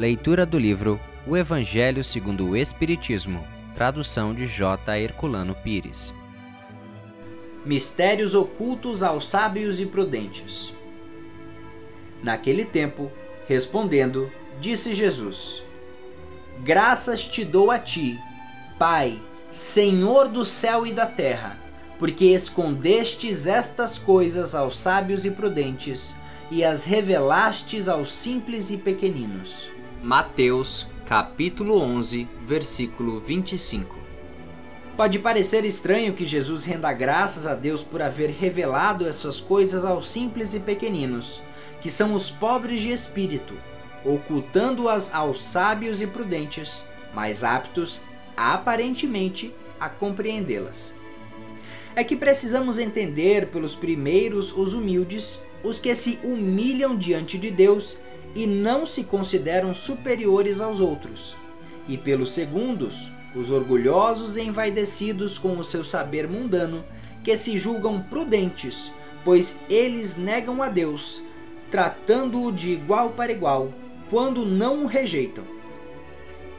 Leitura do livro O Evangelho segundo o Espiritismo, tradução de J. Herculano Pires. Mistérios ocultos aos sábios e prudentes. Naquele tempo, respondendo, disse Jesus: Graças te dou a ti, Pai, Senhor do céu e da terra, porque escondestes estas coisas aos sábios e prudentes e as revelastes aos simples e pequeninos. Mateus, capítulo 11, versículo 25. Pode parecer estranho que Jesus renda graças a Deus por haver revelado essas coisas aos simples e pequeninos, que são os pobres de espírito, ocultando-as aos sábios e prudentes, mais aptos, aparentemente, a compreendê-las. É que precisamos entender pelos primeiros os humildes, os que se humilham diante de Deus e não se consideram superiores aos outros, e pelos segundos, os orgulhosos e envaidecidos com o seu saber mundano, que se julgam prudentes, pois eles negam a Deus, tratando-o de igual para igual, quando não o rejeitam.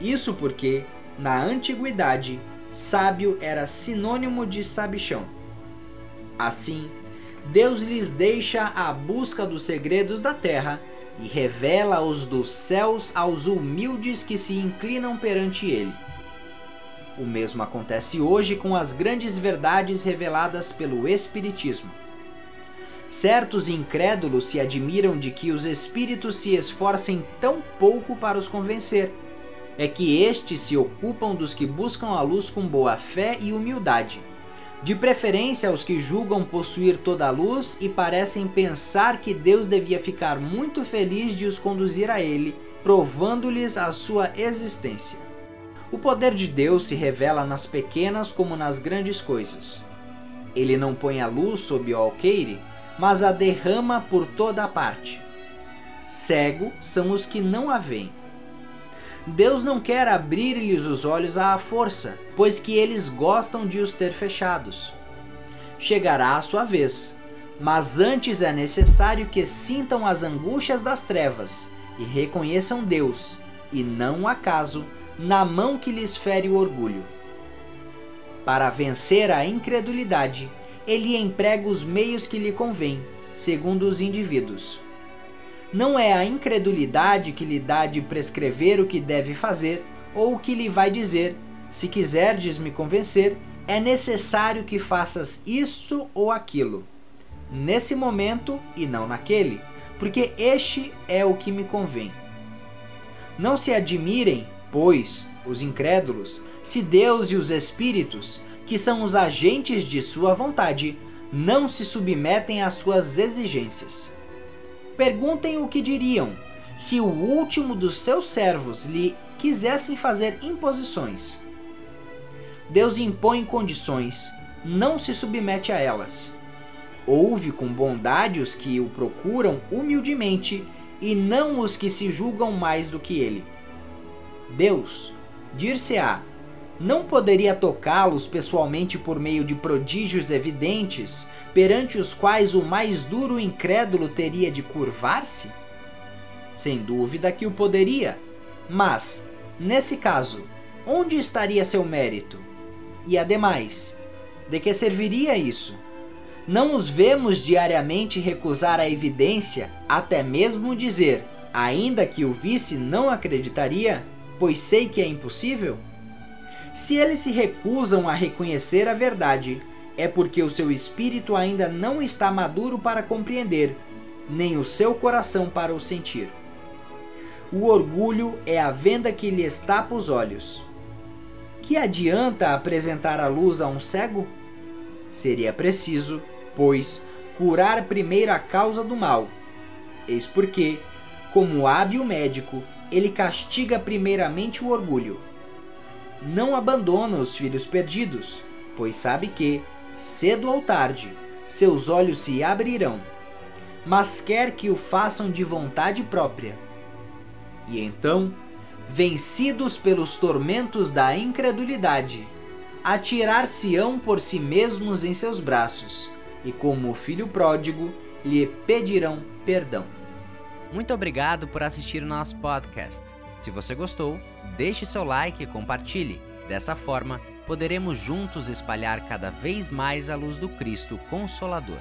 Isso porque, na antiguidade, sábio era sinônimo de sabichão. Assim, Deus lhes deixa a busca dos segredos da terra e revela os dos céus aos humildes que se inclinam perante ele. O mesmo acontece hoje com as grandes verdades reveladas pelo Espiritismo. Certos incrédulos se admiram de que os espíritos se esforcem tão pouco para os convencer. É que estes se ocupam dos que buscam a luz com boa fé e humildade de preferência aos que julgam possuir toda a luz e parecem pensar que Deus devia ficar muito feliz de os conduzir a Ele, provando-lhes a sua existência. O poder de Deus se revela nas pequenas como nas grandes coisas. Ele não põe a luz sob o alqueire, mas a derrama por toda a parte. Cego são os que não a veem Deus não quer abrir-lhes os olhos à força, pois que eles gostam de os ter fechados. Chegará a sua vez, mas antes é necessário que sintam as angústias das trevas e reconheçam Deus, e não o acaso, na mão que lhes fere o orgulho. Para vencer a incredulidade, ele emprega os meios que lhe convém, segundo os indivíduos. Não é a incredulidade que lhe dá de prescrever o que deve fazer ou o que lhe vai dizer. Se quiserdes me convencer, é necessário que faças isto ou aquilo, nesse momento e não naquele, porque este é o que me convém. Não se admirem, pois, os incrédulos, se Deus e os espíritos, que são os agentes de sua vontade, não se submetem às suas exigências. Perguntem o que diriam se o último dos seus servos lhe quisessem fazer imposições. Deus impõe condições, não se submete a elas. Ouve com bondade os que o procuram humildemente e não os que se julgam mais do que ele. Deus, dir-se-á, não poderia tocá-los pessoalmente por meio de prodígios evidentes, perante os quais o mais duro incrédulo teria de curvar-se? Sem dúvida que o poderia, mas, nesse caso, onde estaria seu mérito? E ademais, de que serviria isso? Não os vemos diariamente recusar a evidência, até mesmo dizer, ainda que o visse, não acreditaria, pois sei que é impossível? Se eles se recusam a reconhecer a verdade, é porque o seu espírito ainda não está maduro para compreender, nem o seu coração para o sentir. O orgulho é a venda que lhe tapa os olhos. Que adianta apresentar a luz a um cego? Seria preciso, pois, curar primeiro a causa do mal. Eis porque, como hábil médico, ele castiga primeiramente o orgulho não abandona os filhos perdidos, pois sabe que, cedo ou tarde, seus olhos se abrirão, mas quer que o façam de vontade própria. E então, vencidos pelos tormentos da incredulidade, atirar-se-ão por si mesmos em seus braços, e como o filho pródigo, lhe pedirão perdão. Muito obrigado por assistir o nosso podcast. Se você gostou, deixe seu like e compartilhe. Dessa forma, poderemos juntos espalhar cada vez mais a luz do Cristo Consolador.